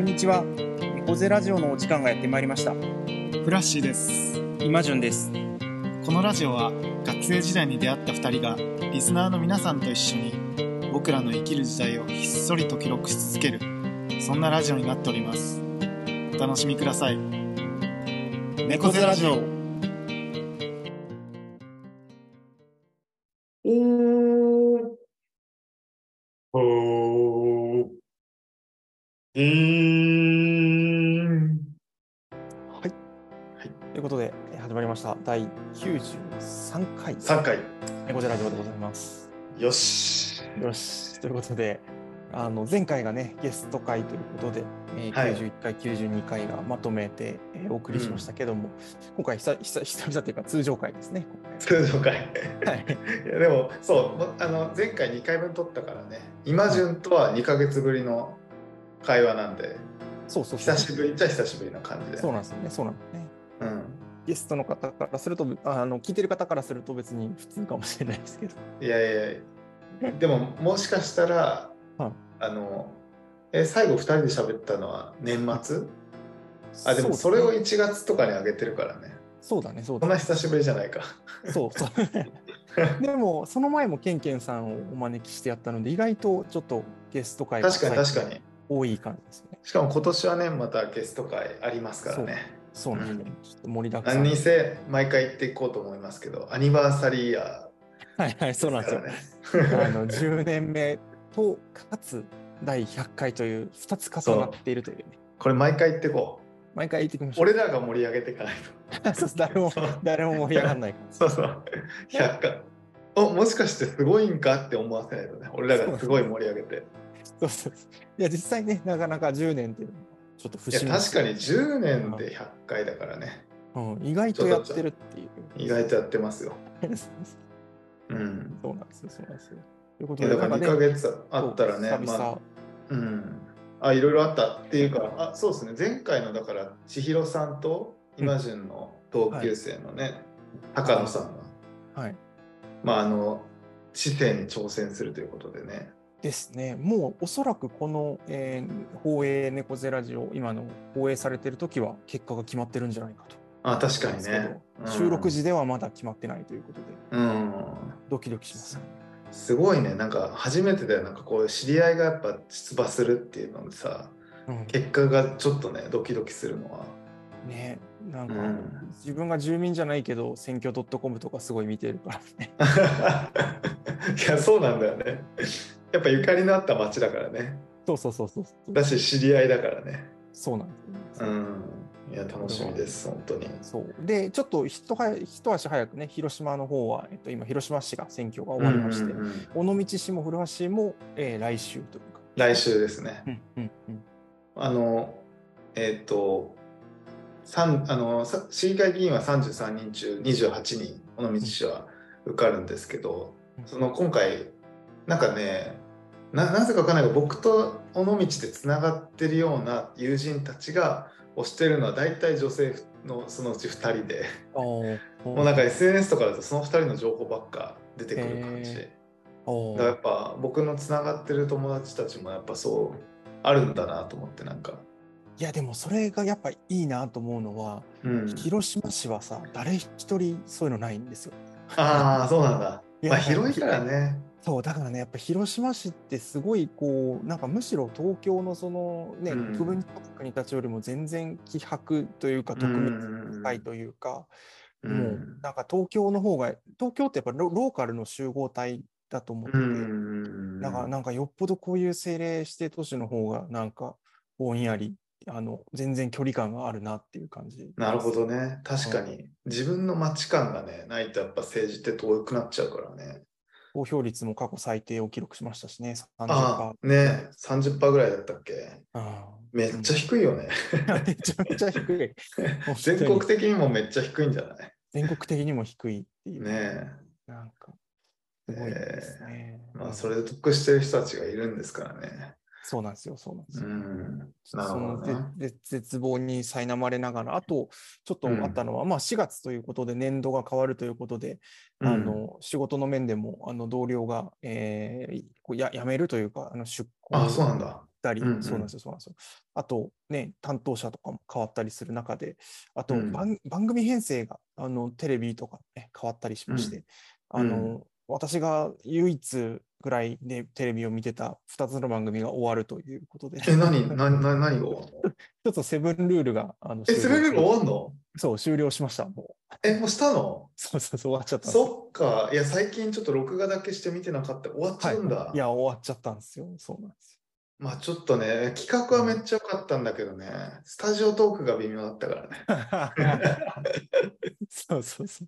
こんにちは。猫背ラジオのお時間がやってまいりました。フラッシーです。今順です。このラジオは学生時代に出会った2人がリスナーの皆さんと一緒に僕らの生きる時代をひっそりと記録し続けるそんなラジオになっております。お楽しみください。猫背ラジオ。第93回、3回。猫背ラジオでございます。よし。よし。ということで、あの前回がね、ゲスト回ということで、えーはい91回、92回がまとめて、えーお送りしましたけども、今回久々、久々というか通常回ですね。通常回。はい。いやでもそうもあの前回2回分撮ったからね今順とは2ヶ月ぶりの会話なんでそうそうそう。久しぶりっちゃ久しぶりな感じでそうなんですよね。そうなんですね。うん、ゲストの方からすると、あの聞いてる方からすると別に普通かもしれないですけど。いやいやでももしかしたら、はい。あのえ最後2人で喋ったのは年末？あでもうそれをね1月とかに上げてるからね。そうだね、そうだね。そんな久しぶりじゃないか。そうそう。でも、その前もケンケンさんをお招きしてやったので、意外とちょっとゲスト会が確かに確かに。多い感じですね。しかも今年はねまたゲスト会ありますからねそうなんで。うんちょっと盛りだくさん。何にせ毎回言っていこうと思いますけどアニバーサリーイヤはいはい、そうなんですよ。ーあの10年目と、かつ第100回という2つ重なっているというね。これ毎回言っていこ毎回言ってきましょう。俺らが盛り上げていかないと そう誰も誰も盛り上がらないから。そうそう100回おもしかしてすごいんかって思わせないとね俺らがすごい盛り上げてそうそうそういや、実際ね、なかなか10年っていうのはちょっといや節目確かに10年で100回だからね。うん、意外とやってるっていう。意外とやってますよ。うん。そうなんですよ、そうなんですよ。ということで、だから2ヶなんかね月あったらねまあうん。あいろいろあったっていうかあそうですね。前回のだから千尋さんと今順の同級生のね、高野さんがはい。まああの知性に挑戦するということでねですね、もうおそらくこの、えー放映猫背ラジオ、今の放映されてる時は結果が決まってるんじゃないかと。あ確かにね、うん。収録時ではまだ決まってないということで、うん。ドキドキします。すごいね。なんか初めてだよ。なんかこう知り合いがやっぱ出馬するっていうのでさうん。結果がちょっとねドキドキするのは。ね、なんか、うん。自分が住民じゃないけど、選挙 .com とかすごい見てるからね。いやそうなんだよねやっぱゆかりのあった町だからね。そうそうそうそう。だし知り合いだからね。そうなんですよ。ね。うん。いや楽しみです本当に。そう。でちょっと一は一足早くね、広島の方は、えっと、今、広島市が選挙が終わりまして、うんうんうん。尾道市も古橋市も、えー来週というか。来週ですね。うんうんうん。あのえっ、と三あのさ市議会議員は33人中28人尾道市は受かるんですけど、うん。その今回なんかねななぜかわかんないけど僕と尾道でつながってるような友人たちが推してるのは大体女性のそのうち2人で。もうなんか SNS とかだとその2人の情報ばっか出てくる感じ。だからやっぱ僕のつながってる友達たちもやっぱそうあるんだなと思ってなんか、いやでもそれがやっぱいいなと思うのは、うん、広島市はさ誰一人そういうのないんですよ。ああそうなんだ。まあ広いからねそうだからねやっぱ広島市ってすごいこうなんかむしろ東京のそのね、うん区分国たちよりも全然気迫というか特別が高いというか、うん。もうなんか東京の方が東京ってやっぱロローカルの集合体だと思ってて、うんだからなんかよっぽどこういう政令指定都市の方がなんかぼんやりあの全然距離感があるなっていう感じ。なるほどね。確かに。自分の価値観がねないとやっぱ政治って遠くなっちゃうからね投票率も過去最低を記録しましたしね、30%。ああね30%ぐらいだったっけ？あめっちゃ低いよね、あめちゃめちゃ低い。全国的にもめっちゃ低いんじゃない？全国的にも低いっていう。ね。なんか、すごいですね。えまあうん。それで得してる人たちがいるんですからねそうなんですよ、そうなんですうよ。んなるそのね。ぜぜ絶望に苛まれながら、あと、ちょっとあったのは、まあ4月ということで、年度が変わるということで、あの仕事の面でもあの同僚が、えーや辞めるというか、あの出向あそうなんだ。たり、うんうん。そうなんですよ、そうなんですよ。あとね、担当者とかも変わったりする中で、あとうん。番,、番組編成があのテレビとか、ね、変わったりしまして、あの、うん私が唯一ぐらいでテレビを見てた2つの番組が終わるということで、え、何、な、な、何が終わんの？一つセブンルールがあのえ、セブンルール終わんの？そう、終了しました。もう。え、もうしたの？そうそうそう、終わっちゃったそっか。いや、最近ちょっと録画だけして見てなかった。終わっちゃうんだ。はい、いや、終わっちゃったんですよ。そうなんですまあちょっとね、企画はめっちゃ良かったんだけどね、スタジオトークが微妙だったからね。よ。そうそうそ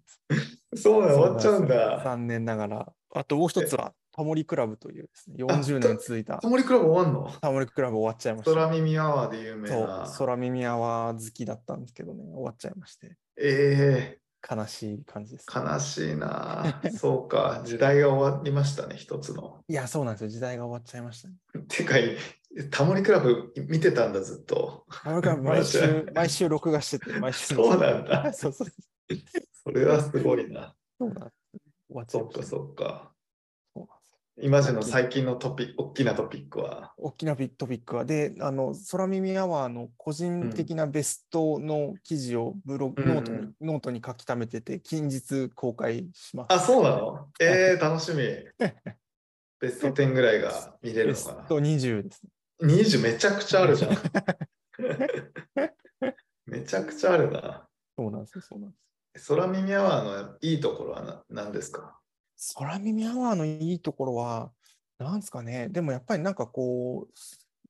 う。そうだ、終わっちゃうんだ。残念ながら。あともう一つは、タモリクラブというですね、40年続いたタモリクラブ終わんの？タモリクラブ終わっちゃいました。空耳アワーで有名そうな。、空耳アワー好きだったんですけどね、終わっちゃいまして、え悲しい感じです、え悲しいな。そうか、時代が終わりましたね、一つの。いや、そうなんですよ。時代が終わっちゃいましたね。てか、タモリ倶楽部見てたんだ、ずっと。タモリ倶楽部毎週、毎週録画してて、毎週。そうなんだ そうそう。それはすごいな。そうなん。終わっちゃいましたね。そっか。そうなんですよ今時の最近のトピック、大きなトピックは？大きなトピックは、で、あの、空耳アワーの個人的なベストの記事をブログ、うんノートに、ノートに書き溜めてて、近日公開します。あ、そうなの？えー、楽しみ。ベスト10ぐらいが見れるベのかな？スト20ですね。20めちゃくちゃあるじゃん。めちゃくちゃあるな。そうなんですよ、そうなんです。空耳アワーのいいところはな何ですか？空耳アワーのいいところは、なんですかね、でもやっぱりなんかこう、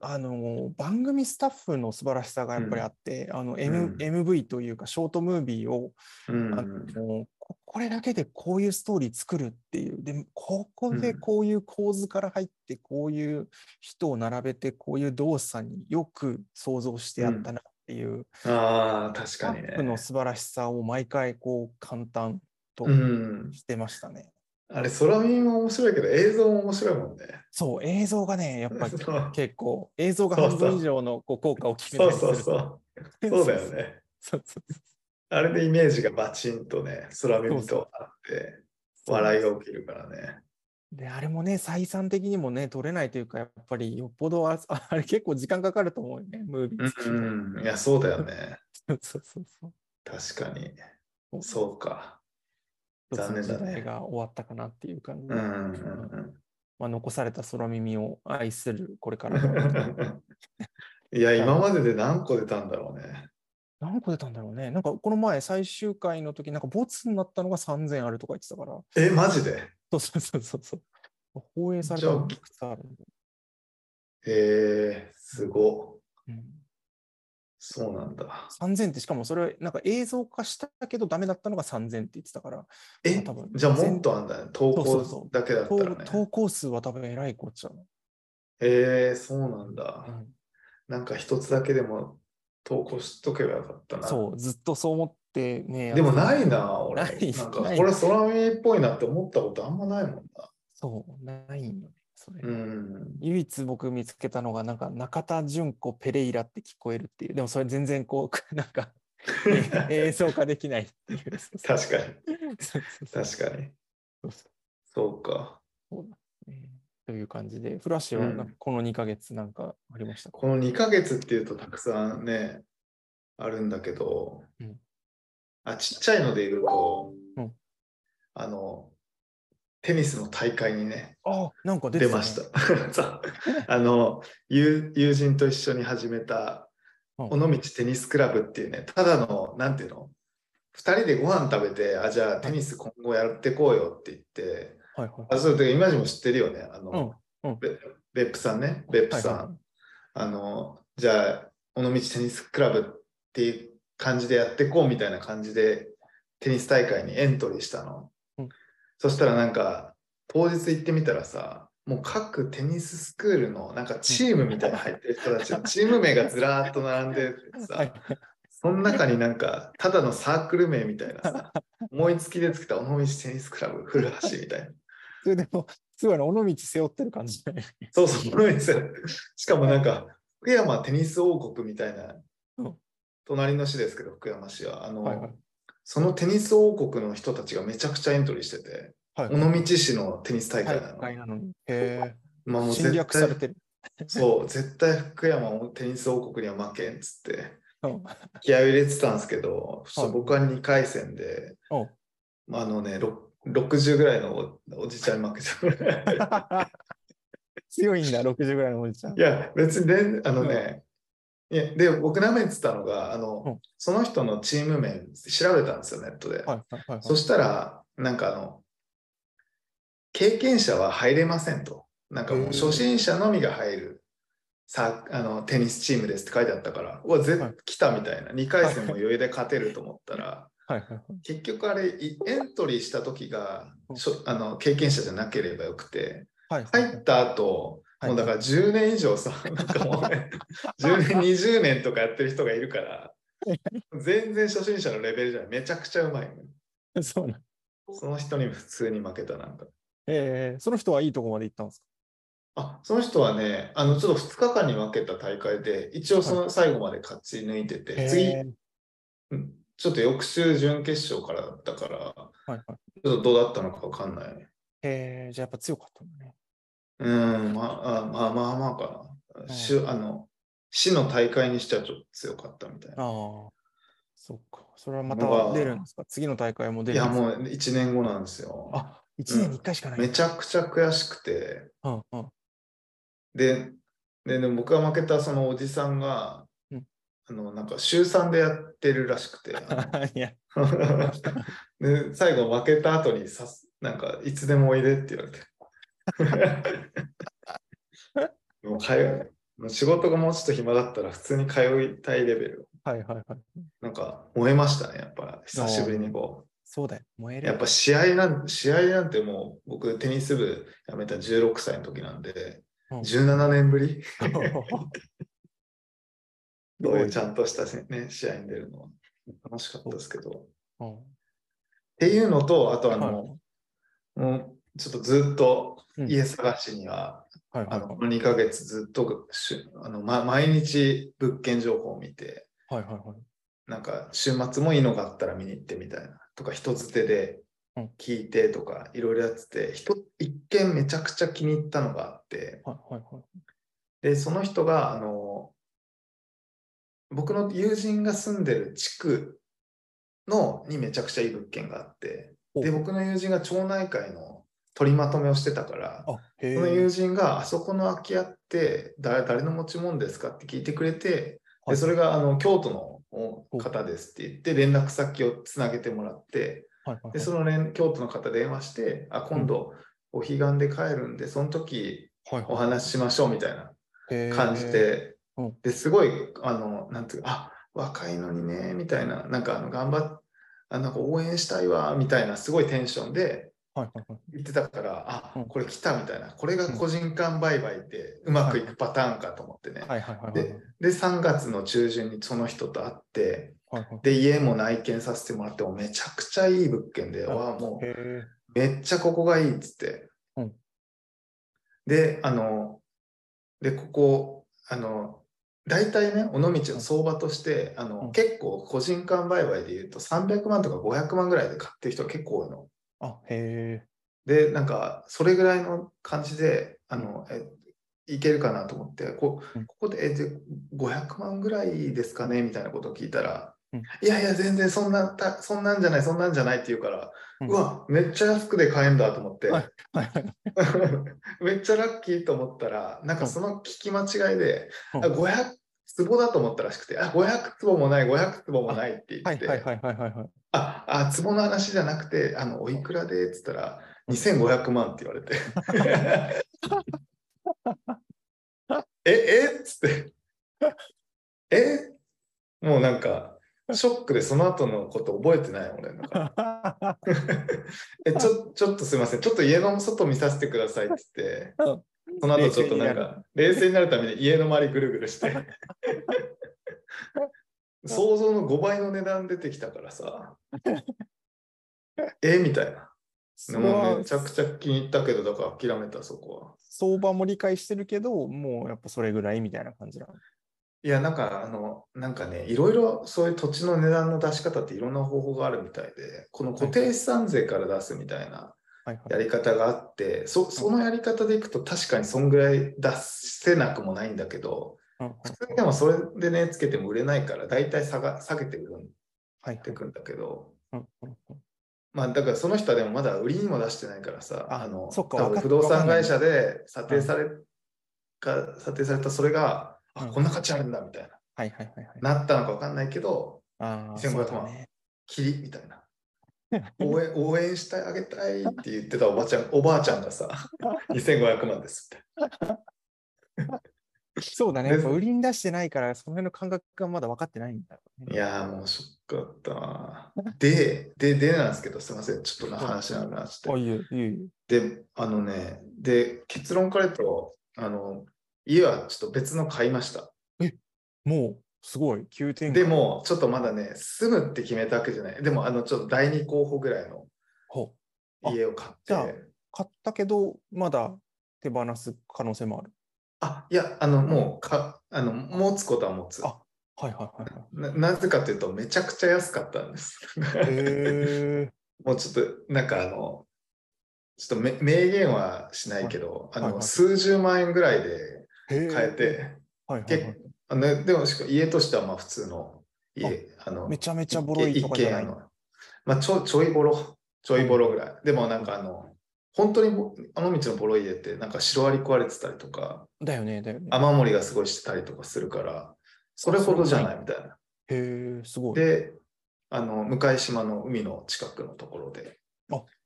あの番組スタッフの素晴らしさがやっぱりあって、あの、M うん。MV というか、ショートムービーを、うん。あのここれだけでこういうストーリー作るっていう、でここでうん。こういう構図から入って、こういう人を並べて、こういう動作によく想像してやったなっていう、ああ、確スタかにッフのね。素晴らしさを毎回こう簡単とうん。してましたね。あれ、空耳も面白いけど、映像も面白いもんね。そう、映像がね、やっぱり 結構、映像が半分以上のこう効果を決めそうそうと。そう。そうだよね。そうそうあれでイメージがバチンとね、空耳とあって、笑いが起きるからね。で、あれもね、採算的にもね、取れないというか、やっぱりよっぽどあ、あ あれ結構時間かかると思うよね、ムービーうん、いや、そうだよね。そうそうそう。確かに。そうか。一つの時残念だね代が終わったかなっていう感じで、うんうんまあ、残された空耳を愛するこれかうら。いや、今までで何個出たんだろうね。何個出たんだろうね。なんかこの前最終回の時なんかボツになったのが3000あるとか言ってたから。え、マジで？そうそうそうそうそう。放映されたのいくつあるへえ、すご。うんそうなんだ。3000ってしかもそれなんか映像化したけどダメだったのが3000って言ってたから、え？多分、じゃあもっとあんだね。投稿だけだった投らね。投稿数は多分えらいこっちゃうえ、そうなんだ。うんなんか一つだけでも投稿しとけばよかったな。そう、ずっとそう思ってね。でもないな、俺。ないなんかこれ空耳っぽいなって思ったことあんまないもんな。そう、ないんよね。それ。うん。唯一僕見つけたのが、なんか中田純子ペレイラって聞こえるっていう。でもそれ全然こう、なんか え映像化できないっていう。確かに。確かに。そうか。そうなんですねという感じで、フラッシュはこの2ヶ月なんかありましたか、この2ヶ月っていうとたくさんね、あるんだけど、うんあちっちゃいので言うと、うんあの、テニスの大会にね、あなんか出ね、出ました。あの友、友人と一緒に始めたうん尾道テニスクラブっていうね、ただの、なんていうの、2人でご飯食べて、あ、じゃあテニス今後やってこうよって言って、はいはい。あ、そ今でも知ってるよね。あの、うんうんべ別府さんね、別府さん。はいはいあの、じゃあ、尾道テニスクラブっていう感じでやっていこうみたいな感じで、テニス大会にエントリーしたの。うんそしたらなんか、当日行ってみたらさ、もう各テニススクールのなんかチームみたいに入ってる人たちのチーム名がずらーっと並んでてはいさ、その中になんか、ただのサークル名みたいなさ、思いつきでつけた尾道テニスクラブ古橋みたいな。それでも、すごいな、尾道背負ってる感じだね。そうそう、尾道しかもなんか、福山テニス王国みたいなうん、隣の市ですけど、福山市は。あの、はいはいそのテニス王国の人たちがめちゃくちゃエントリーしてて、はい尾道市のテニス大会なの。大会なのに。へまあもうえ。侵略されてる。そう、絶対福山もテニス王国には負けんっつってうん気合を入れてたんですけど、はい僕は2回戦で、ああのね、ろ60ぐらいのおおじちゃんに負けた。強いんだ、60ぐらいのおじちゃん。いや、別にね、あのね、いやで、僕舐めてたのが、あの、うん。その人のチーム名調べたんですよ、ネットで。はいはいはいはい。そしたら、なんかあの、経験者は入れませんと。なんかもう初心者のみが入るさあのテニスチームですって書いてあったから、うわ、ぜはい。来たみたいな。2回戦も余裕で勝てると思ったら、はい。はいはい結局あれ、いエントリーした時があの経験者じゃなければよくて、はいはい入った後、はいもうだから10年以上さ、なんかもうね、10年、20年とかやってる人がいるから、全然初心者のレベルじゃない。めちゃくちゃうまいの。そうなんその人に普通に負けたなんか。えー、その人はいいとこまで行ったんですか？あ、その人はね、あの、ちょっと2日間に分けた大会で、一応その最後まで勝ち抜いてて、次、へーうんちょっと翌週準決勝からだったから、はいはい。ちょっとどうだったのか分かんない。えー、じゃあやっぱ強かったんだね。うん、まあ、あまあまあまあかな。しあの市の大会にしてはちょっと強かったみたいな。ああ、そっか。それはまた出るんですか？次の大会も出いや、るんですか？もう1年後なんですよ。あ、1年に1回しかない。めちゃくちゃ悔しくて、うんうん。で、でで僕が負けたそのおじさんが、うんあのなんか週3でやってるらしくて、で最後負けた後にさす、なんかいつでもおいでって言われて。もう通うもう仕事がもうちょっと暇だったら普通に通いたいレベル。はいはいはい。なんか燃えましたね、やっぱ久しぶりにこそうだよ。燃えう。る。やっぱ試合なん試合なんてもう僕テニス部辞めた16歳の時なんで、うん17年ぶり？すどうごいいうちゃんとした、ね、試合に出るのは楽しかったですけど。っうんていうのと、あとあはいの、もうちょっとずっとうん家探しには、はいはいあのこの2ヶ月ずっとしあの、ま、毎日物件情報を見て、はいはいはい。なんか週末もいいのがあったら見に行ってみたいなとか人づてでうん聞いてとかいろいろやってて、一一見めちゃくちゃ気に入ったのがあってはいはいはい。でその人があの僕の友人が住んでる地区のにめちゃくちゃいい物件があっておで僕の友人が町内会の取りまとめをしてたからその友え。人があそこの空き家って誰誰の持ち物ですかって聞いてくれてはい。でそれがあの京都の方ですって言って連絡先をつなげてもらってはいはいはい。でその連京都の方電話してあ今度お彼岸で帰るんでその時お話ししましょうみたいな感じで。うん。ですごいあのなんていうかあ若いのにねみたいななんかあの頑張っあなんか応援したいわみたいなすごいテンションではいはいはい。言ってたからあうんこれ来たみたいなこれが個人間売買ってうまくいくパターンかと思ってねはいはいはいはい。でで3月の中旬にその人と会ってはいはいで家も内見させてもらってもめちゃくちゃいい物件であわあもう。めっちゃここがいいっつって。うんで、あの、で、ここ、あの、大体ね、尾道の相場として、あの、うん結構個人間売買で言うと300万とか500万ぐらいで買ってる人が結構多いの。あ、へえ。で、なんか、それぐらいの感じで、あの、え、いけるかなと思って、こうん。ここで、え、で、500万ぐらいですかねみたいなことを聞いたら、うん。いやいや、全然そんな、たそんなんじゃない、そんなんじゃないって言うから、ううんわ、めっちゃ安くで買えんだと思って、はいはいはい。めっちゃラッキーと思ったら、なんかその聞き間違いで、うん。あ500坪だと思ったらしくて、あ、500坪もない、500坪もないって言って、はいはいはいはい。あ、あ、坪の話じゃなくて、あの、おいくらで？って言ったら、2500万って言われて。え、え？っつって。え？もうなんか、ショックでその後のこと覚えてない、俺。なんかえちょ、ちょっとすいません。ちょっと家の外見させてくださいって言って、うんその後ちょっとなんか、冷静になるために家の周りぐるぐるして。想像の5倍の値段出てきたからさ。え？みたいな。もうめちゃくちゃ気に入ったけど、だから諦めた、そこは。相場も理解してるけど、もうやっぱそれぐらいみたいな感じなの？いや、なんか、あの、なんかね、いろいろそういう土地の値段の出し方っていろんな方法があるみたいで、この固定資産税から出すみたいな。やり方があって、そそのやり方でいくと確かにそんぐらい出せなくもないんだけど、普通にでもそれでね、つけても売れないから、大体下が下げて売るはいってくんだけど、まあだからその人はでもまだ売りにも出してないからさ、ああの不動産会社で査定され、か査定されたそれが、あうん。こんな価値あるんだみたいな、はいはいはいはい。なったのか分かんないけど、ああ、2500そうだね。キリみたいな。応援応援してあげたいって言ってたおばちゃん、おばあちゃんがさ、2500万ですって。そうだね。売りに出してないから、その辺の感覚がまだ分かってないんだね。いやーもうショックだったな。で、で、でなんですけど、すみません、ちょっとな話長くなっちゃあ、って。で、あのね、で、結論から言うと、あの、家はちょっと別の買いました。もう、すごい、急展開。で、も、ちょっとまだね、住むって決めたわけじゃない。でも、あの、ちょっと第二候補ぐらいの家を買って、買ったけど、まだ手放す可能性もある。あ、いや、あの、もうか、あの、持つことは持つ。あはいはいはいはい。ななぜかというと、めちゃくちゃ安かったんです。へえ。もうちょっと、なんかあの、ちょっとめ明言はしないけど、あの、はいはい数十万円ぐらいでへ買えて、はいはいはい結あのでもしか家としてはまあ普通の家、あの、めちゃめちゃボロいとかじゃない？のまあちょちょいボロ、ちょいボロぐらい。でもなんかあの、本当にぼあの道のボロい家ってなんかシロアリ食われてたりとか、だよね、だよね。雨漏りがすごいしてたりとかするから、それほどじゃないみたいな。へえ、すごい。へで、あの、向島の海の近くのところで、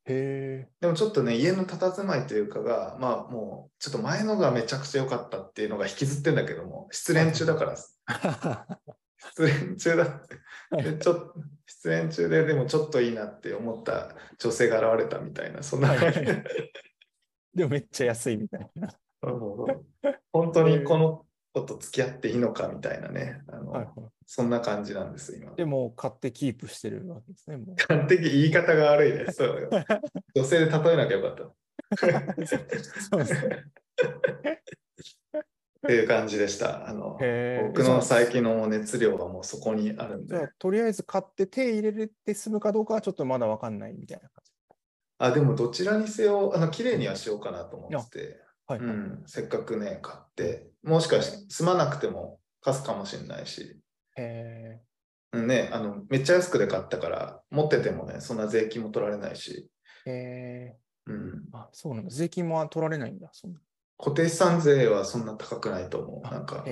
え。でもちょっとね、家の佇まいというかが、まあもう、ちょっと前のがめちゃくちゃ良かったっていうのが引きずってんだけども、失恋中だから、失恋中だって。でちょっと失恋中で、でもちょっといいなって思った女性が現れたみたいな、そんなはい感じ。でもめっちゃ安いみたいな。本当にこの子と付き合っていいのかみたいなね、あのはいはいそんな感じなんです、今。でも買ってキープしてるわけですね。もう完璧言い方が悪いです。女性で例えなきゃよかった。そうですねっていう感じでした。あの僕の最近の熱量はもうそこにあるんで。とりあえず買って手入れて済むかどうかはちょっとまだわかんないみたいな感じ。あ、でもどちらにせよ、あの綺麗にはしようかなと思ってて、はい、はいうん、せっかくね、買って、もしかして住まなくても貸すかもしれないし、へうんね、あのめっちゃ安くで買ったから、持っててもね、そんな税金も取られないし、え。へえ。うん、あ、そうなんだ。税金も取られないんだ。そんな固定資産税はそんな高くないと思う。なんか。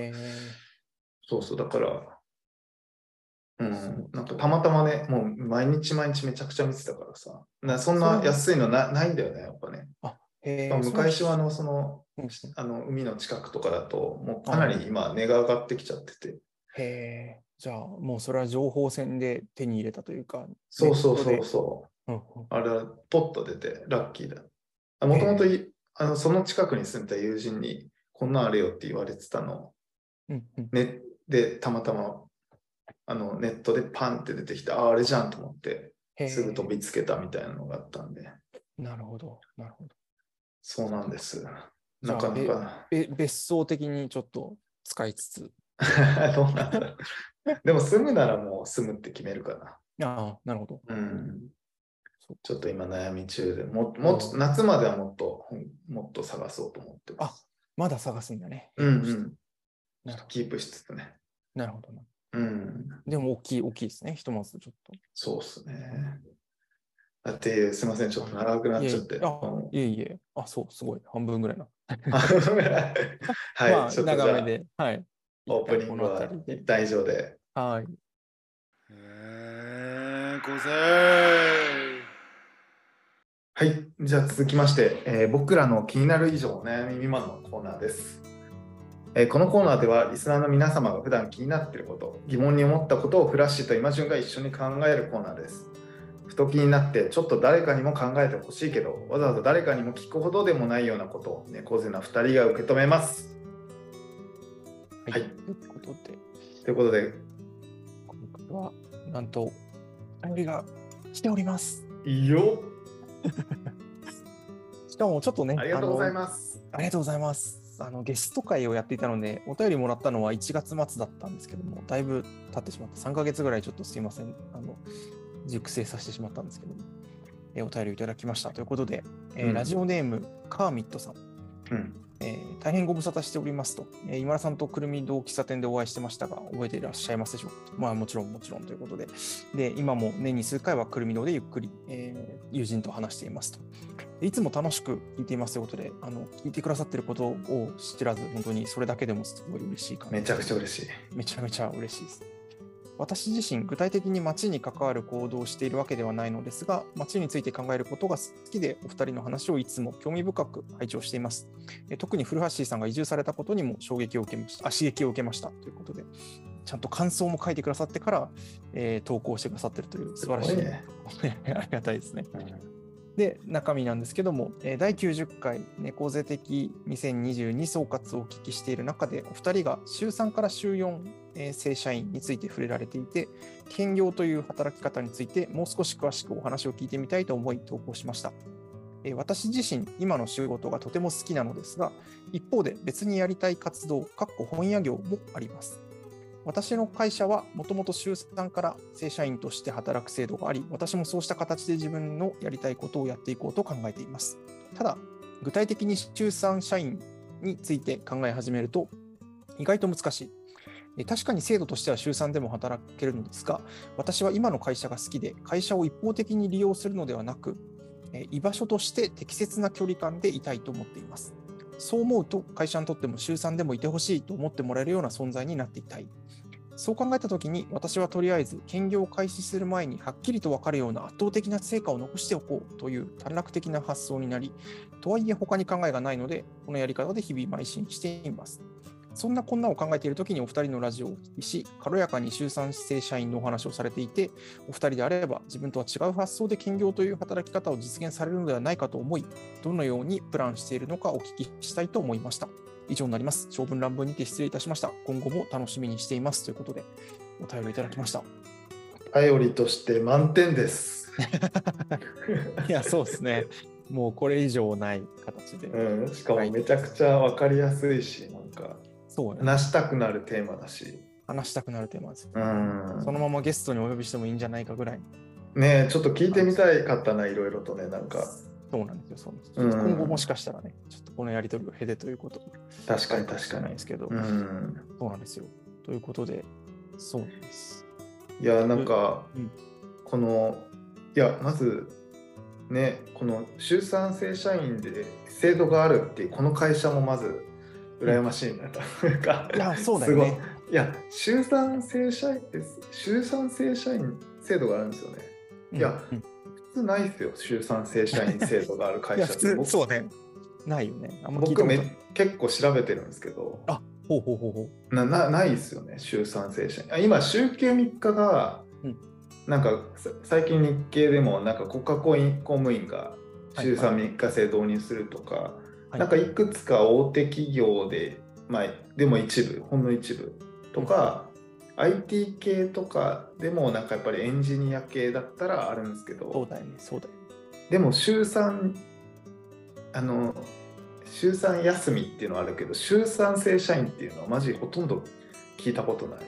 そうそう、だから、うん、なんかたまたまね、もう毎日毎日めちゃくちゃ見てたからさ、なそんな安いのなないんだよね、やっぱね。あ、へえ。向島のそのうんあの海の近くとかだと、もうかなり今、値が上がってきちゃってて。へえ。じゃあ、もうそれは情報戦で手に入れたというか。そうそうそうそう。うんうんあれはポッと出て、ラッキーだ。もともとあのその近くに住んでた友人に、こんなんあるよって言われてたのうんうんね、で、たまたまあのネットでパンって出てきて、ああ、あれじゃんと思って、すぐ飛びつけたみたいなのがあったんで、なるほど。なるほど。そうなんです。なあかなか。べ別荘的にちょっと使いつつ。どうなんだろう。でも住むならもう住むって決めるかな。ああ、なるほど。うんちょっと今悩み中で、ももっと夏まではもっと、もっと探そうと思ってます。まだ探すんだね。うんうん。なるほキープしつつね。ど。なるほどな。うん。でも大きい、大きいですね。ひとまずちょっと。そうっすね。だって、すみません、ちょっと長くなっちゃって。いえいえあそう、すごい。半分ぐらいな。はい、まあ、ちょっとじゃあ、長めで。はい。オープニングは辺りで一旦以上で。はい。えー、ごぜーはい、じゃあ続きまして、えー僕らの気になる以上お悩み未満のコーナーです、えーこのコーナーではリスナーの皆様が普段気になっていること、疑問に思ったことをフラッシュと今順が一緒に考えるコーナーです。ふと気になってちょっと誰かにも考えてほしいけど、わざわざ誰かにも聞くほどでもないようなことを猫背な2人が受け止めます。はいということで、ということで、今回は、なんと、お便りが来ております。いいよ しかも、ちょっとね、ありがとうございす。ます。ありがとうございます。あのゲスト会をやっていたので、お便りもらったのは1月末だったんですけども、だいぶ経ってしまって、3ヶ月ぐらいちょっとすいません、あの熟成させてしまったんですけども、えーお便りをいただきました。ということで、えーうん。ラジオネーム、カーミットさん、うん、えー大変ご無沙汰しておりますと、えー今田さんとくるみ堂喫茶店でお会いしてましたが、覚えていらっしゃいますでしょうか？とまあもちろんもちろんということで、で、今も年に数回はくるみ堂でゆっくり、えー友人と話していますと。でいつも楽しく聞いていますということで、あの聞いてくださっていることを知らず、本当にそれだけでもすごい嬉しい感じめちゃくちゃ嬉しい。めちゃめちゃ嬉しいです。私自身、具体的に街に関わる行動をしているわけではないのですが、街について考えることが好きで、お二人の話をいつも興味深く拝聴しています。え特に古橋さんが移住されたことにも衝撃を受けました、あ刺激を受けました。ということで、ちゃんと感想も書いてくださってから、えー投稿してくださってるという素晴らしい、ね。ありがたいですね。で、中身なんですけども、第90回猫背的2022総括をお聞きしている中で、お二人が週3から週4、正社員について触れられていて、兼業という働き方についてもう少し詳しくお話を聞いてみたいと思い投稿しました。私自身、今の仕事がとても好きなのですが、一方で別にやりたい活動、かっこ本屋業もあります。私の会社はもともと週3から正社員として働く制度があり、私もそうした形で自分のやりたいことをやっていこうと考えています。ただ、具体的に週3社員について考え始めると、意外と難しい。確かに制度としては週3でも働けるのですが、私は今の会社が好きで、会社を一方的に利用するのではなく、居場所として適切な距離感でいたいと思っています。そう思うと、会社にとっても週3でもいてほしいと思ってもらえるような存在になっていたい。そう考えたときに、私はとりあえず兼業を開始する前にはっきりと分かるような圧倒的な成果を残しておこうという短絡的な発想になり、とはいえ他に考えがないので、このやり方で日々邁進しています。そんなこんなを考えているときにお二人のラジオをお聞きし、軽やかに週3正社員のお話をされていて、お二人であれば自分とは違う発想で兼業という働き方を実現されるのではないかと思い、どのようにプランしているのかお聞きしたいと思いました。以上になります。長文乱文にて失礼いたしました。今後も楽しみにしています。ということで、お便りいただきました。頼りとして満点です。いや、そうですね。もうこれ以上ない形で。うん、しかもめちゃくちゃ分かりやすいし、なんかそうね。話したくなるテーマだし。話したくなるテーマです。うん。そのままゲストにお呼びしてもいいんじゃないかぐらい。ねえちょっと聞いてみたいかったな、いろいろとね、なんか。そうなんですよ。そうなんですうん今後もしかしたらね、ちょっとこのやり取りを経てということ確かに確かにないで。すけど、うん。そうなんですよ。ということで、そうです。いや、なんか、うんこの、いや、まず、ね、この週3正社員で制度があるっていう、この会社もまず、羨ましいなと。なんかいや、そうだよね。すごいいや、週3正社員って、週3正社員制度があるんですよね。いやうんうん普通ないですよ、週3正社員制度がある会社って。僕そうね。ないよね。僕め。結構調べてるんですけど、あ、ほうほうほうほう。ななないですよね、週3正社員。あ今、週休3日が、うんなんかさ最近日経でも、なんか国家公員公務員が週はい3、3日制導入するとか、はいなんかいくつか大手企業で、まあ、でも一部、ほんの一部とか、IT 系とかでも、なんかやっぱりエンジニア系だったらあるんですけど、そうだよね。そうだよね。でも週3あの週3休みっていうのはあるけど週3正社員っていうのはマジほとんど聞いたことない。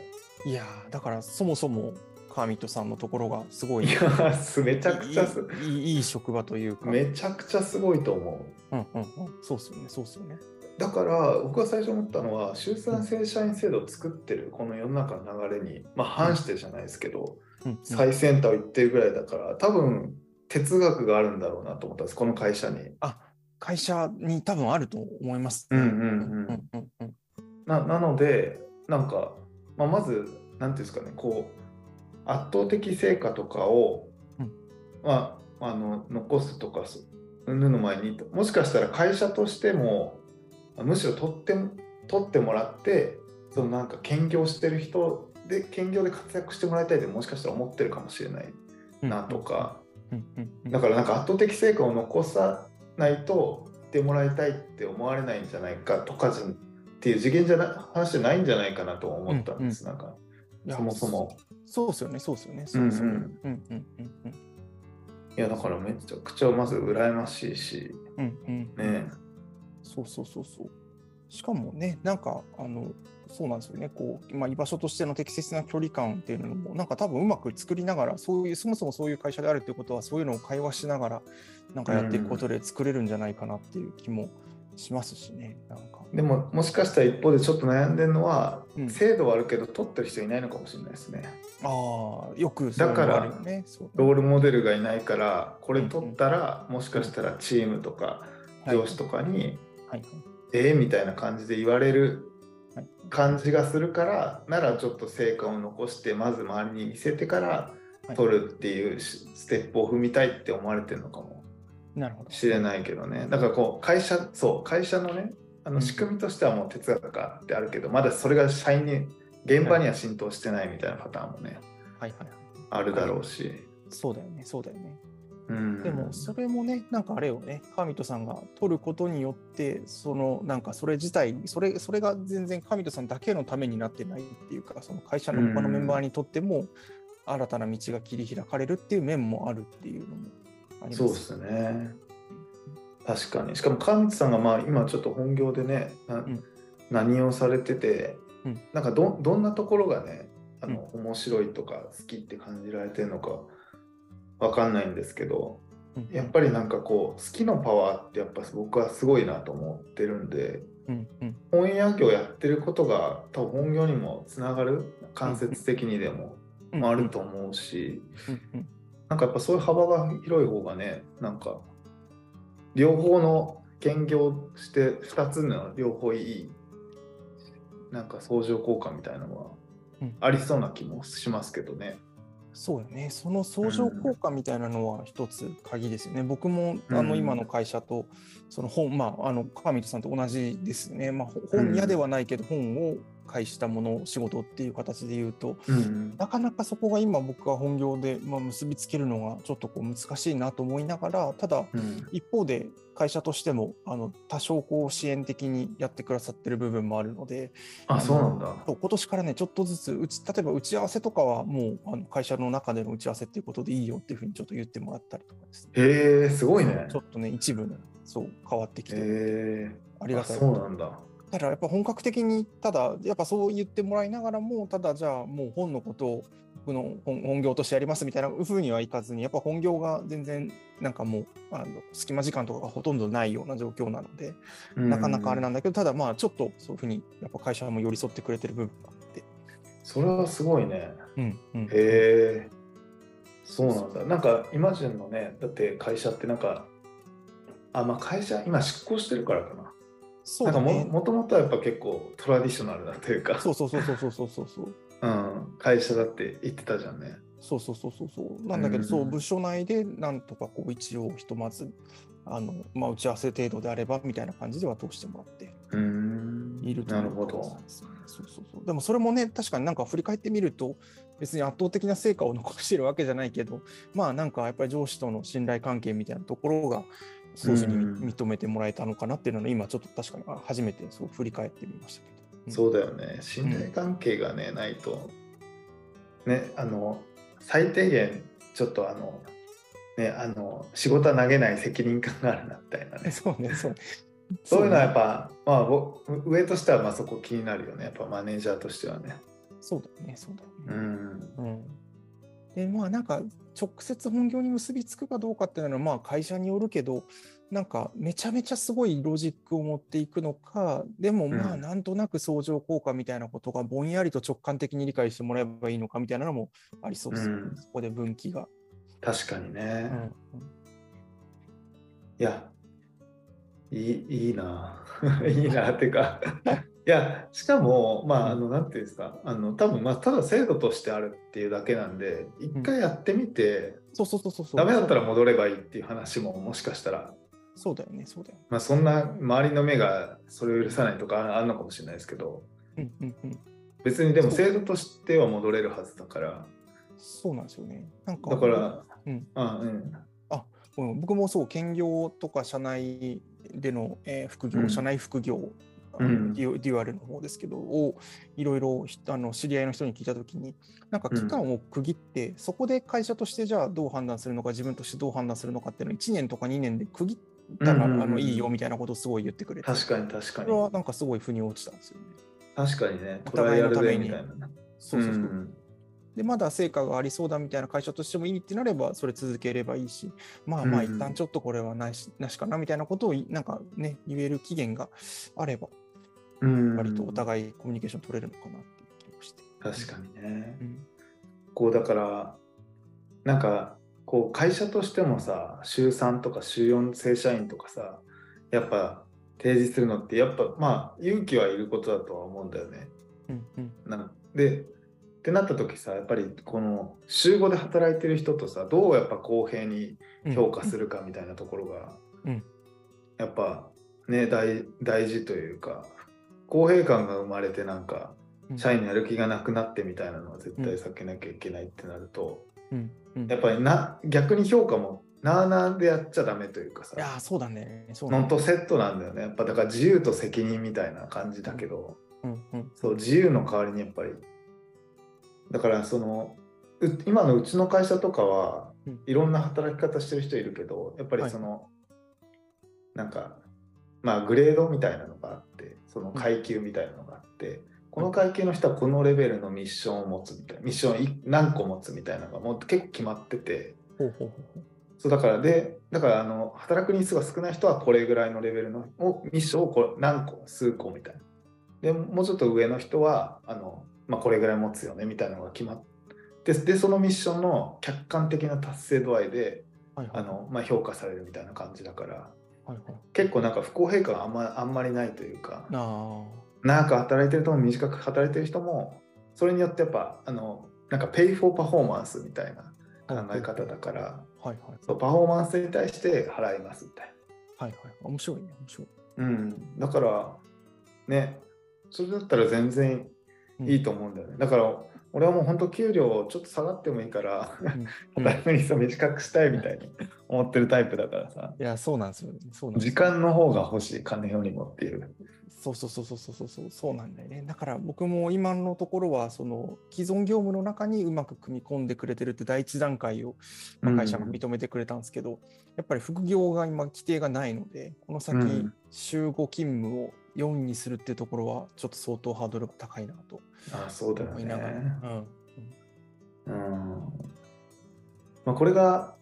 いやー、だからそもそも、カーミットさんのところがすごい、いやすめちゃくちゃすいいいい職場というか。めちゃくちゃすごいと思う。うんうんうん。そうっすよね。そうっすよね。だから僕が最初思ったのは週3正社員制度を作ってるこの世の中の流れに、まあ、反してじゃないですけど、うんうん最先端を行ってるぐらいだから多分哲学があるんだろうなと思ったんですこの会社に。あ、会社に多分あると思います。ななのでなんか、まあ、まずなんていうんですかねこう圧倒的成果とかを、うん。まあ、あの残すとかそうんぬんの前にもしかしたら会社としてもむしろ取っても取ってもらってそのなんか兼業してる人で兼業で活躍してもらいたいってもしかしたら思ってるかもしれないなとか、うんうんうん。だからなんか圧倒的成果を残さないとってもらいたいって思われないんじゃないかとかじゃっていう次元じゃな話じゃないんじゃないかなと思ったんです、なんかいやそもそも。そうっすよね。そうっすよね。そうっすよね。うんうんうんうんうん。いやだからめちゃくちゃまず羨ましいしうんうん。ねそうそうそうそう。しかもね、なんか、あの、そうなんですよね、こう、まあ、居場所としての適切な距離感っていうのも、なんか多分うまく作りながら、そういう、そもそもそういう会社であるということは、そういうのを会話しながら、なんかやっていくことで作れるんじゃないかなっていう気もしますしね、なんか。でももしかしたら一方でちょっと悩んでるのは、うん。制度はあるけど取ってる人いないのかもしれないですね。ああ、よくだからロールモデルがいないからこれ取ったら、もしかしたらチームとかはい。上司とかに、はいえーみたいな感じで言われるはい。感じがするからならちょっと成果を残してまず周りに見せてからはい。取るっていうしステップを踏みたいって思われてるのかもなるほど。しれないけどねだからこう会社そう会社のねあうんの仕組みとしてはもう哲学がってあるけどまだそれが社員に現場には浸透してないみたいなパターンもねはいはいはい。あるだろうし、そうだよね、そうだよね。うん、でも、それもね、なんかあれよね、カーミットさんが取ることによって、そのなんかそれ自体、それそれが全然カーミットさんだけのためになってないっていうか、その会社の他のメンバーにとっても、新たな道が切り開かれるっていう面もあるっていうのもそうですね。確かに。しかも川光さんがまあ今ちょっと本業でね、なうん。何をされてて、うん。なんかどどんなところがね、あの、面白いとか好きって感じられてるのかわかんないんですけど、うん。やっぱりなんかこう好きのパワーってやっぱ僕はすごいなと思ってるんで、うんうん。翻訳をやってることが多分本業にもつながる間接的にでもうん。あると思うし、うん。うんなんかやっぱそういう幅が広い方がね、なんか両方の兼業して2つの両方いい、なんか相乗効果みたいなのはうんありそうな気もしますけどね。そうよね、その相乗効果みたいなのは一つ鍵ですよね。僕もあのうん今の会社と、その本、まあ、あの川見さんと同じですね。まあ、ほ本屋ではないけど、本を介したもの、仕事っていう形で言うと、うん、なかなかそこが今僕は本業で、まあ、結びつけるのがちょっとこう難しいなと思いながら、ただ、うん、一方で会社としてもあの多少こう支援的にやってくださってる部分もあるので、あ、そうなんだ。今年からね、ちょっとずつうち、例えば打ち合わせとかはもうあの会社の中での打ち合わせっていうことでいいよっていうふうにちょっと言ってもらったりとかですね。へえ、すごいねちょ。っとね、一部ね、そう変わってきて、へえ、あ、ありがたい。そうなんだ。ただやっぱ本格的に、ただやっぱそう言ってもらいながらも、ただじゃあもう本のことを僕の本本業としてやりますみたいなふうにはいかずに、やっぱ本業が全然なんかもうあの隙間時間とかがほとんどないような状況なので、なかなかあれなんだけど、ただまあちょっとそういうふうにやっぱ会社も寄り添ってくれてる部分があって。それはすごいね。うんうん、へえ、そうなんだ。なんか、イマジンのね、だって会社ってなんか、あ、まあ会社、今執行してるからかな。そうだね。ももともとはやっぱ結構トラディショナルなというか、そうそうそうそうそうそうそうそう。うん、会社だって言ってたじゃんね。そうそうそうそうそう。なんだけど、うんそう部署内でなんとかこう一応ひとまずあのまあ打ち合わせ程度であればみたいな感じでは通してもらってうーんいるとないるほど。そうそうそう。でもそれもね確かになんか振り返ってみると別に圧倒的な成果を残してるわけじゃないけど、まあなんかやっぱり上司との信頼関係みたいなところがそういうふうにうん認めてもらえたのかなっていうのを今ちょっと確かにあ初めてそう振り返ってみましたけど。うんそうだよね。信頼関係がね、ないと、ね、あの、最低限、ちょっとあの、ね、あの、仕事は投げない責任感があるなみたいなね。そうね、そう。そういうのはやっぱ。ぱ、まあ、ぼ上としてはまあそこ気になるよね。やっぱマネージャーとしてはね。そうだよね、そうだようね。ん。うん。で、まあなんか直接本業に結びつくかどうかっていうのはまあ会社によるけど、なんかめちゃめちゃすごいロジックを持っていくのか、でもまあうんなんとなく相乗効果みたいなことがぼんやりと直感的に理解してもらえばいいのかみたいなのもありそうですうんそこで分岐が。確かにね。うんいや、いいいいな。いいなっていうか。いや、しかも、まあ、あの、なんていうんですか、あの、多分まあ、ただ制度としてあるっていうだけなんで、一回やってみて、そうそうそうそうそう。ダメだったら戻ればいいっていう話も、もしかしたら、そうだよね、そうだよね。まあ、そんな周りの目がそれを許さないとかあるのかもしれないですけど、うんうんうん。別にでも制度としては戻れるはずだから、そうなんですよね。なんか、だから、うん。あうん、うん、僕もそう、兼業とか社内での、えー副業、うん。社内副業、あのうんデュアルの方ですけど、をいろいろひあの知り合いの人に聞いたときに、なんか期間を区切って、そこで会社としてじゃあどう判断するのか、自分としてどう判断するのかっていうのを1年とか2年で区切ったら、うんうんうんあのいいよみたいなことをすごい言ってくれて、確かに確かそれに。はなんかすごい腑に落ちたんですよね。確かにね、お互いのために。そうそうそう。んでまだ成果がありそうだみたいな会社としてもいいってなればそれ続ければいいしまあまあうん一旦ちょっとこれはなし,、なしかなみたいなことをなんかね言える期限があればうん割とお互いコミュニケーション取れるのかなっていう気がして。確かにね。うんこうだからなんかこう会社としてもさ週3とか週4正社員とかさやっぱ提示するのってやっぱまあ勇気はいることだとは思うんだよね。うんうんなんでってなった時さやっぱりこの週5で働いてる人とさどうやっぱ公平にうん評価するかみたいなところが、うんやっぱね大大事というか公平感が生まれてなんかうん。社員のやる気がなくなってみたいなのは絶対避けなきゃいけないってなると、うん。うん。やっぱりな逆に評価もなあなあでやっちゃダメというかさいやーそうだね。そうだね。とセットなんだよね。やっぱだから自由と責任みたいな感じだけど、うん。うん。そう自由の代わりにやっぱりだからそのう今のうちの会社とかはうん。いろんな働き方してる人いるけどやっぱりはい。その、なんかまあグレードみたいなのがあってその階級みたいなのがあって、この階級の人はこのレベルのミッションを持つみたいなミッションい何個持つみたいなのがもう結構決まってて。そうだからでだからあの働く日数が少ない人はこれぐらいのレベルのをミッションをこれ何個数個みたいな。でもうちょっと上の人はあの、まあ、これぐらい持つよねみたいなのが決まって。でそのミッションの客観的な達成度合いではいはい。あの、まあ、評価されるみたいな感じだからはいはい。結構なんか不公平感があんまあんまりないというか。あ長く働いてる人も短く働いてる人もそれによってやっぱあのなんかペイフォーパフォーマンスみたいな考え方だからあはいはい。そうパフォーマンスに対して払いますみたいはいはい。面白いね面白い。な。うん、だからねそれだったら全然うんいいと思うんだよね。だから俺はもう本当給料ちょっと下がってもいいから、うん、働くにさ短くしたいみたいに思ってるタイプだからさ。いや、そうなんですよ。そうなん時間の方が欲しい、金よりもっていう。そうそうそうそうそうそうそうなんだよね。だから僕も今のところはその既存業務の中にうまく組み込んでくれてるって第一段階を、ま、会社が認めてくれたんですけど、うん、やっぱり副業が今規定がないのでこの先週5勤務を4にするっていうところはちょっと相当ハードルが高いなとああそうだよね。思いながら、。うん。うん。まあ、これが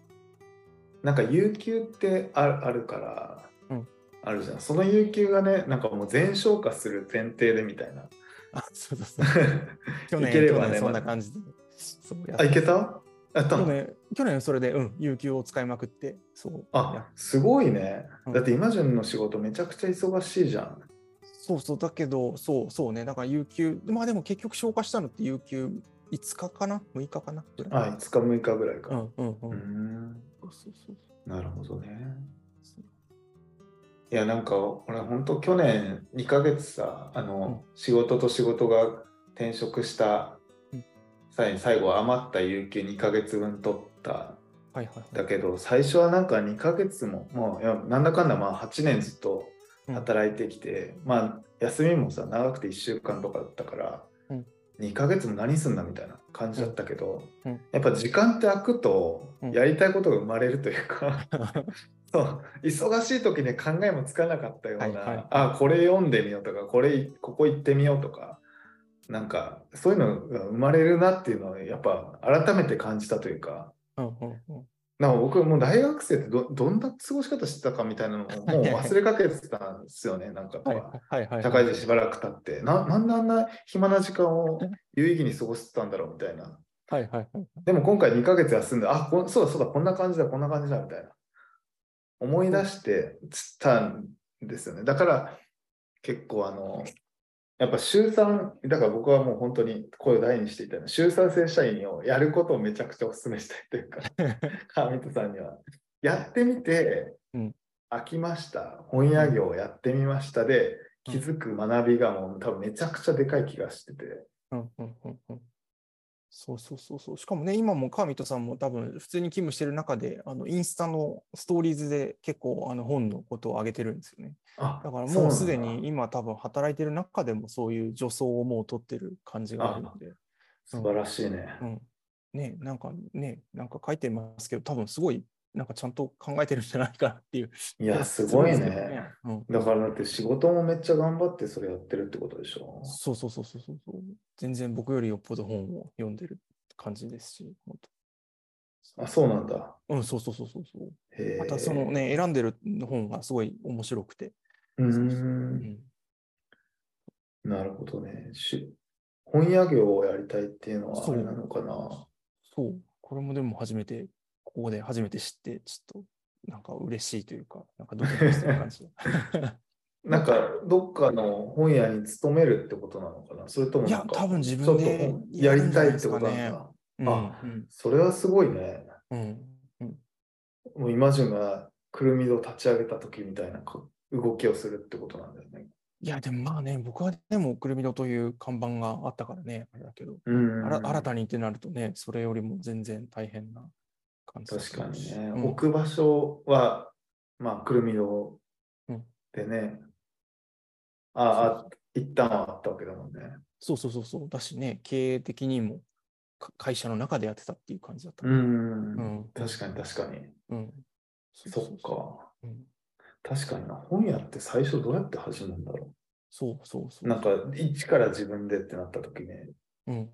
なんか有給ってあるあるから、うん。あるじゃん。その有給がねなんかもう全消化する前提でみたいな。あそうそうそう。去年いければね去年そんなま感じで。そうやっあいけた？やったの？去年去年それで、うん、有給を使いまくって、そう。あすごいね。うん。だって今順の仕事めちゃくちゃ忙しいじゃんそうそう、だけど、そうそうね、だから有給、まあでも結局消化したのって有給5日かな ?6 日かな？ぐらい。あ5日6日ぐらいか。うんうんう。うんん。そうそうなるほどね。いやなんか俺本当去年2ヶ月さあの、う仕事と仕事が転職したうん。際に最後余った有給2ヶ月分取ったはいはいはい。だけど最初はなんか2ヶ月ももういやなんだかんだまあ8年ずっとうん働いてきて、まあ休みもさ長くて1週間とかだったから、うん。2ヶ月も何すんだみたいな感じだったけど、うん。うん。やっぱ時間って空くとうん。やりたいことが生まれるというか、そう忙しい時に考えもつかなかったような、はいはい。あこれ読んでみようとかこれここ行ってみようとかなんかそういうのが生まれるなっていうのはやっぱ改めて感じたというか。うんうんうんなんか僕もう大学生ってどどんな過ごし方してたかみたいなのをもう 忘れかけてたんですよねなんか、はいはいはい。社会人しばらく経ってななんであんな暇な時間を有意義に過ごしてたんだろうみたいなはいはいはい。でも今回2ヶ月休んで、あこそうだそうだ、こんな感じだ、こんな感じだみたいな。思い出してたんですよね。だから結構あの、やっぱ週3、だから僕はもう本当に声を大にしていたの週3正社員をやることをめちゃくちゃお勧めしたいというか、川見さんには。やってみて、うん。飽きました、本屋業をやってみました。で、気づく学びがもう多分めちゃくちゃでかい気がしてて。うんうんうんうんそうそうそうそう。しかもね、今も川人さんも多分普通に勤務してる中で、あのインスタのストーリーズで結構あの本のことを上げてるんですよね。あだからもうすでに今多分働いてる中でもそういう助走をもう取ってる感じがあるので。素晴らしいね。うん。ね、なんかね、なんか書いてますけど、多分すごいなんかちゃんと考えてるんじゃないかなっていう。いや、すごいね。。うんだからだって仕事もめっちゃ頑張ってそれやってるってことでしょ。そうそうそうそうそうそう。全然僕よりよっぽど本を読んでる感じですし、本あ、そうなんだ。当。うん、そうそうそうそうそう。へえ。またそのね、選んでる本がすごい面白くて。うんん、なるほどね。し本屋業をやりたいっていうのはあれなのかな。そう、これもでも初めて、ここで初めて知って、ちょっとなんか嬉しいというか、なんかドキドキ感じ。なんか、どっかの本屋に勤めるってことなのかな？それともいや多分自分で本やりたいってことなんやるんじゃないですだ。うんあうんそれはすごいね。うんうんもうイマジンがくるみ戸を立ち上げた時みたいなこ動きをするってことなんだよね。いや、でもまあね、僕はでも、くるみ戸という看板があったからね、あれだけど、うんあら新たにってなるとね、それよりも全然大変な感じだ確かにね、うん置く場所は、まあ、くるみ戸うんでね、ああ、一旦はあったわけだもんね。そうそうそうそう、だしね、経営的にもか会社の中でやってたっていう感じだった。う。うんん。確かに確かに。うん。そっか。うん。確かにな。本屋って最初どうやって始めるんだろそうそうそう。う。なんか、一から自分でってなった時ね。うん。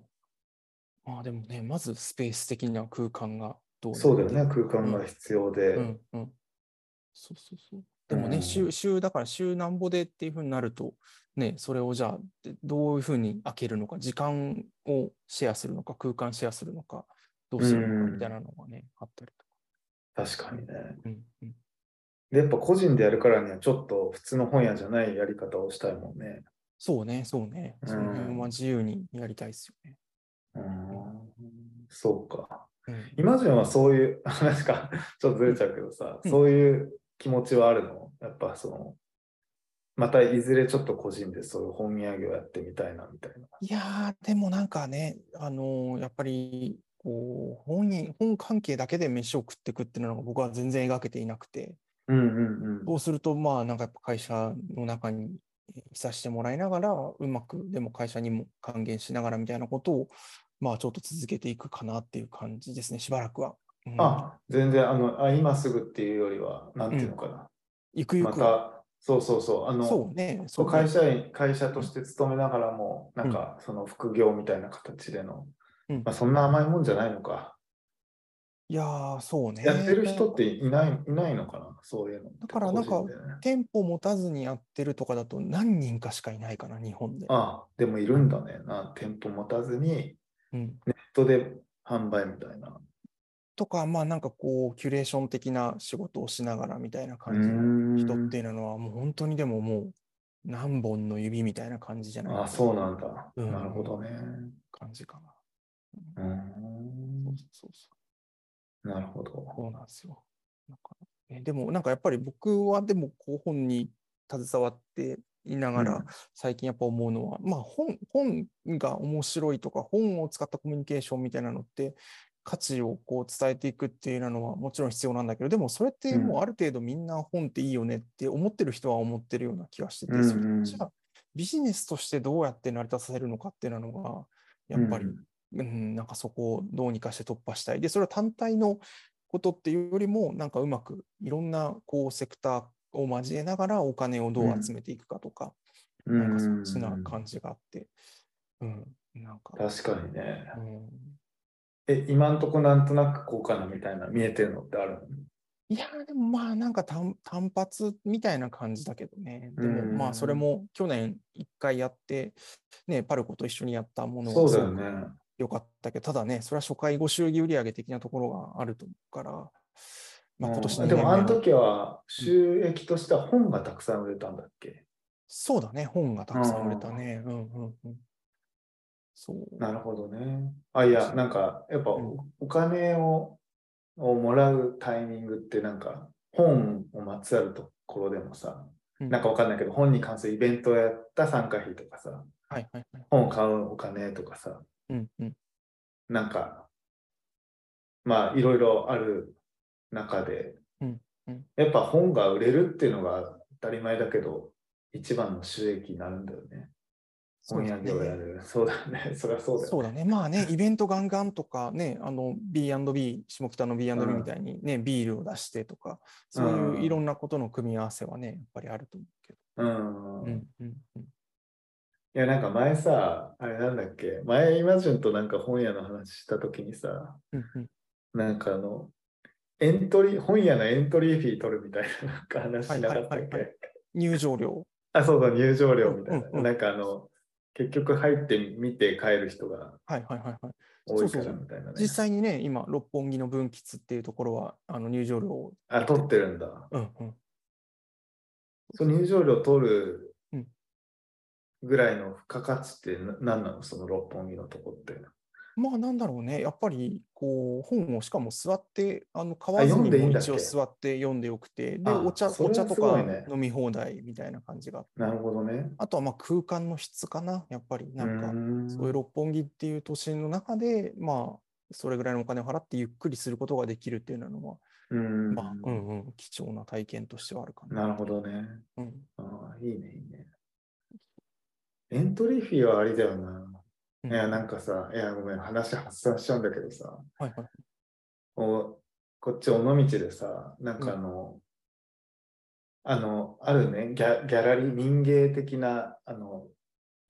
まあでもね、まずスペース的な空間がどうそうだよね。空間が必要で。うんうん。そうそうそう。でもね、うん週、週、だから週なんぼでっていうふうになると、ね、それをじゃあ、でどういうふうに開けるのか、時間をシェアするのか、空間シェアするのか、どうするのかみたいなのがね、あったりとか。確かにね。うんうん。で、やっぱ個人でやるからには、ちょっと普通の本屋じゃないやり方をしたいもんね。そうね、そうね。うんその辺は自由にやりたいですよね。うん。そうか。うん。イマジンはそういう 話か、ちょっとずれちゃうけどさ、うん。そういう気持ちはあるの？やっぱその、またいずれちょっと個人でそういう本屋業やってみたいなみたいな。いやー、でもなんかね、あのーやっぱり、こう、本に、本関係だけで飯を食っていくっていうのが僕は全然描けていなくて、うんうん。そうすると、まあ、なんかやっぱ会社の中にいさせてもらいながら、うまく、でも会社にも還元しながらみたいなことを、まあ、ちょっと続けていくかなっていう感じですね、しばらくは。うんあ、全然あのあ、今すぐっていうよりは、なんていうのかな。まゆくゆく。た、そうそうそう、あの、そうね、そうね会社員、会社として勤めながらも、なんかその副業みたいな形での、うんまあ、そんな甘いもんじゃないのか。いやー、そうね。やってる人っていないいないのかな、そういうの。だからなんか店舗持たずにやってるとかだと何人かしかいないかな、日本で。ああ、でもいるんだねな。店舗持たずに、うん、ネットで販売みたいな。とか、まあなんかこう、キュレーション的な仕事をしながらみたいな感じのん人っていうのは、もう本当にでももう何本の指みたいな感じじゃないああ、そうなんだ。うんなるほどね。感じかうーな。ん。そうそうなるほど。そう。そうなんですよ。なんかねでもなんかやっぱり僕はでもこう本に携わっていながら、うん。最近やっぱ思うのは、まあ本本が面白いとか本を使ったコミュニケーションみたいなのって価値をこう伝えていくっていうのはもちろん必要なんだけどでもそれってもうある程度みんな本っていいよねって思ってる人は思ってるような気がしてて、それじゃあビジネスとしてどうやって成り立たせるのかっていうのがやっぱり、うん、なんかそこをどうにかして突破したい。で、それは単体のことっていうよりも、なんかうまくいろんなこうセクターを交えながらお金をどう集めていくかとか、うなんかそっんちな感じがあって、うん、なんか、確かにね。うん、え、今んとこなんとなくこうかなみたいな見えてるのってあるの？いやー、でもまあなんか単単発みたいな感じだけどね。でもうん。まあそれも去年一回やって、ね、パルコと一緒にやったものそうだよね。よかったけど、ただね、それは初回ご祝儀売上的なところがあると思うから、まあ今年うんでもあの時は収益としては本がたくさん売れたんだっけ？そうだね、本がたくさん売れたね。うんうんうん。そう。なるほどね。あ、いや、なんか、やっぱうんおお金ををもらうタイミングって、なんか、本をまつわるところでもさ、うんなんかわかんないけど、本に関するイベントをやった参加費とかさ、はいはいはい。本を買うお金とかさ、うんうん。なんか、まあ、いろいろある中で、うんうんやっぱ本が売れるっていうのが当たり前だけど、一番の収益になるんだよね。本屋業をやる。そうだね。そりゃそうだよね。そうだね。まあね、イベントガンガンとかね、あの B&B、下北の B&B うんみたいにね、ビールを出してとか、そういういろんなことの組み合わせはね、やっぱりあると思うけど。うん。うんうんうん。いや、なんか前さ、あれなんだっけ、前イマジュンとなんか本屋の話したときにさ、うんうんなんかあの、エントリー、本屋のエントリーフィー取るみたいななんか話しなかったっはいはいはいはけ入場料。あ、そうそう、入場料みたいな。うんうんうんなんかあの、結局入ってみて帰る人がはいはいはいはい。多いからみたいなね。実際にね、今、六本木の分岐っていうところは、あの入場料を。あ、取ってるんだ。うんうん。そう入場料取るうんぐらいの付加価値ってな何なの？その六本木のとこって。まあなんだろうね、やっぱりこう本をしかも座って、あの買わずにも一応座って読んでよくて、で、あお茶お茶とか飲み放題みたいな感じが。なるほどね。あとはまあ空間の質かな、やっぱりなんか、かそういう六本木っていう都心の中で、まあ、それぐらいのお金を払ってゆっくりすることができるっていうのは、うんまあ、うんうん、貴重な体験としてはあるかな。なるほどね。うん、ああ、いいね、いいね。エントリーフィーはありだよな。うんいや、なんかさ、いや、ごめん、話発散しちゃうんだけどさ、はいはい。おこっち尾道でさ、なんかあの、あの、あるね、ギャギャラリー、民芸的な、あの、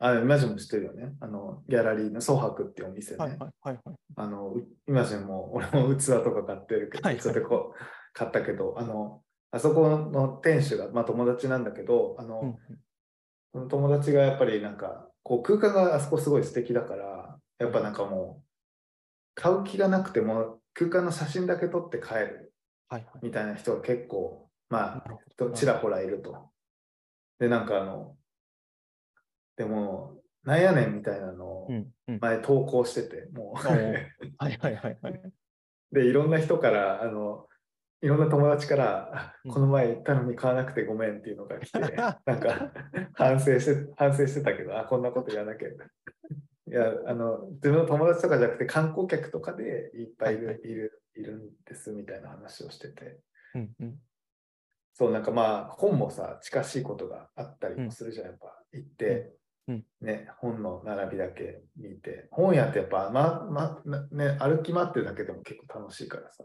あ、イマジンも知ってるよね。あの、ギャラリーのソハクっていうお店ね。はいはいはいはい。あの、うイマジンも、俺も器とか買ってるけど、はいはいそれでこう、買ったけど、あの、あそこの店主が、まあ友達なんだけど、あの、うんその友達がやっぱりなんか、こう空間があそこすごい素敵だから、やっぱなんかもう、買う気がなくても、空間の写真だけ撮って帰る。みたいな人が結構、まあ、ちらほらいると。で、なんかあの、でも、なんやねんみたいなのを。前投稿してて、もう、はいはいはいはい。で、いろんな人から、あの、いろんな友達から、あうんこの前行ったのに買わなくてごめんっていうのが来て、なんか反省して、反省してたけど、あ、こんなこと言わなきゃ。いや、あの、自分の友達とかじゃなくて観光客とかでいっぱいいる,、はいるいるんですみたいな話をしてて。うんうん。そう、なんかまあ、本もさ、近しいことがあったりもするじゃん、やっぱ。行って、うんね、本の並びだけ見て。本屋ってやっぱ、ま、ま、なね、歩き回ってるだけでも結構楽しいからさ。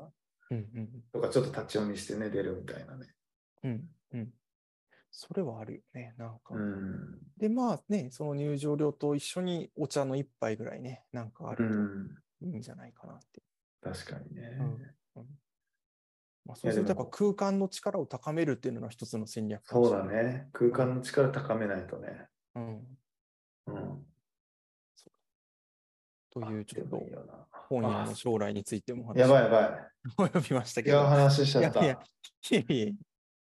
うんうんとか、ちょっと立ち読みしてね、出るみたいなね。うんうん。それはあるよね、なんか。うん。で、まあね、その入場料と一緒にお茶の一杯ぐらいね、なんかあうるん。といいんじゃないかなって。確かにね。まあ、そうするとやっぱ空間の力を高めるっていうのが一つの戦略かそう。だね。空間の力高めないとね。うん。うん。というちょっと本屋の将来についてもやばいやばを 呼びましたい。いや、けど。話しちゃった。いやいや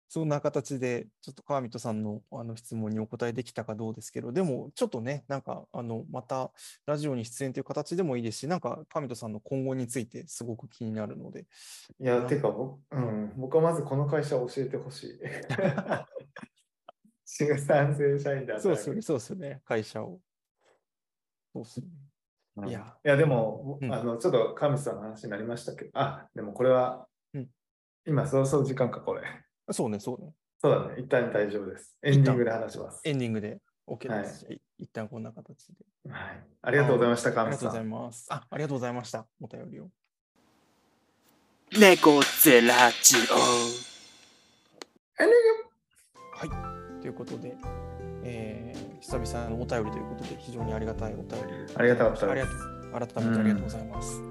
そんな形で、ちょっと川人さんのあの質問にお答えできたかどうですけど、でもちょっとね、なんか、あの、またラジオに出演という形でもいいですし、なんか川人さんの今後についてすごく気になるので、いや、てか僕、うん、僕はまずこの会社を教えてほしい。新賛成社員だそうですよね、そうですよね、会社を。そうですよね。うんいやいや、でも、うんあの、ちょっと神さんの話になりましたけ？ど、あ、でもこれは、うん今、そろそろ時間か、これ。そうね、そうね。そうだね、一旦大丈夫です。エンディングで話します。エンディングで OK です。はい、一旦こんな形で。はい。ありがとうございました、あり神がとうございさん。ます。あ、ありがとうございました。お便りを。猫ゼラジオ。ということで、えー久々のお便りということで、非常にありがたいお便り。ありがたかったありですがとう改めてありがとうございます。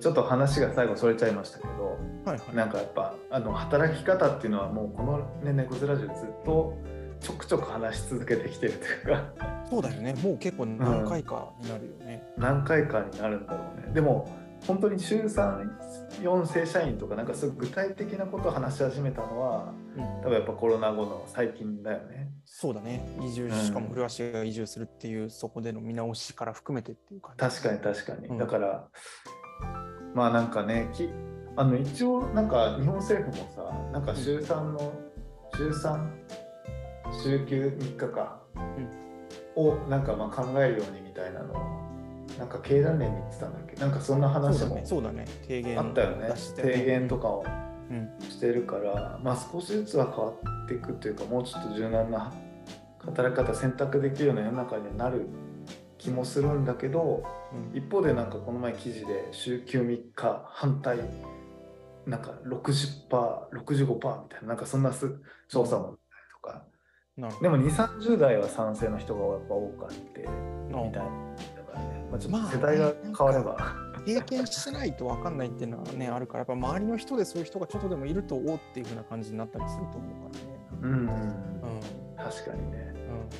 ちょっと話が最後それちゃいましたけど、はいはい。なんかやっぱ、あの、働き方っていうのはもうこのね、猫背ラジオずっとちょくちょく話し続けてきてるというか、そうだよね。もう結構何回かになるよね。何回かになるんだろうね。でも、本当に週3、4正社員とか、なんかそういう具体的なことを話し始めたのは、うん多分やっぱコロナ後の最近だよね。そうだね。移住、うんしかも古橋が移住するっていう、そこでの見直しから含めてっていう感じ。確かに確かに。うんだから、まあなんかね、きあの一応なんか日本政府もさ、なんか週3の、週3、週休3日か、をなんかまあ考えるようにみたいなのを、なんか経団連に言ってたんだっけ？なんかそんな話もそうだね。ね。提言あったよね提言とかをうん。してるから、まあ少しずつは変わっていくというか、もうちょっと柔軟な働き方選択できるような世の中にはなる気もするんだけど、うん一方でなんかこの前記事で週休3日反対なんか 60%65% みたいななんかそんなす調査もとかでも2、30代は賛成の人がやっぱ多かって、ど。みたいだからね。まあ、ちょっまあと世代が変われば。経験してないと分かんないっていうのはね、あるから、やっぱ周りの人でそういう人がちょっとでもいると、おおっていう風な感じになったりすると思うからね。うん、うんうん。確かにね。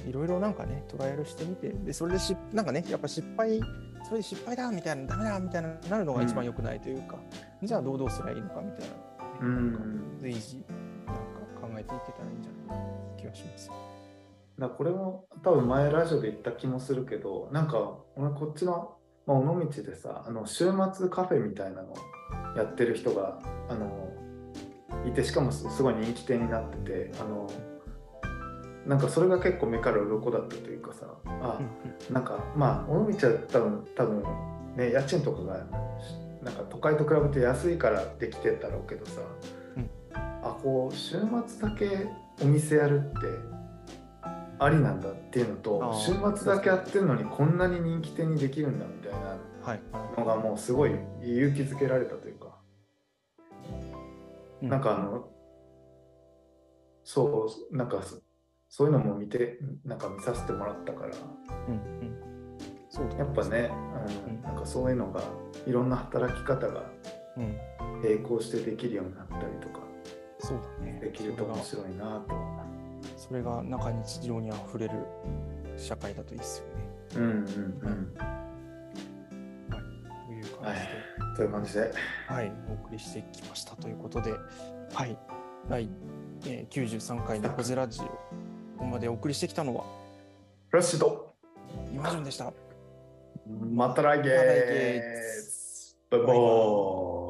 うん、いろいろなんかね、トライアルしてみて、で、それでし、なんかね、やっぱ失敗、それで失敗だみたいな、ダメだみたいな、なるのが一番良くないというか、じゃあどうどうすればいいのかみたいな、うん随時、なんか考えていけたらいいんじゃないかな気がします。だこれも多分前ラジオで言った気もするけどなんか俺こっちの、まあ、尾道でさあの週末カフェみたいなのやってる人があのいてしかもすすごい人気店になっててあのなんかそれが結構目から鱗だったというかさあなんかまあ尾道は多分多分ね家賃とかがなんか都会と比べて安いからできてんだろうけどさ、うん。あこう週末だけお店やるってありなんだっていうのと週末だけやってるのにこんなに人気店にできるんだみたいなはい。のがもうすごい勇気づけられたというか、うんなんかあのそうなんかそそういうのも見てなんか見させてもらったからうんうん。そうだやっぱね、うんうんなんかそういうのがいろんな働き方がうん。並行してできるようになったりとかそうだね。できると面白いなと。それが中日常にあふれる社会だといいですよね。うんうんうん。という感じで、という感じで。はい、お送りしてきましたということで、はい、第、えー、93回猫背ラジオ、ここまでお送りしてきたのは、ラッシュド今順でした。また来月。月。バイバーイ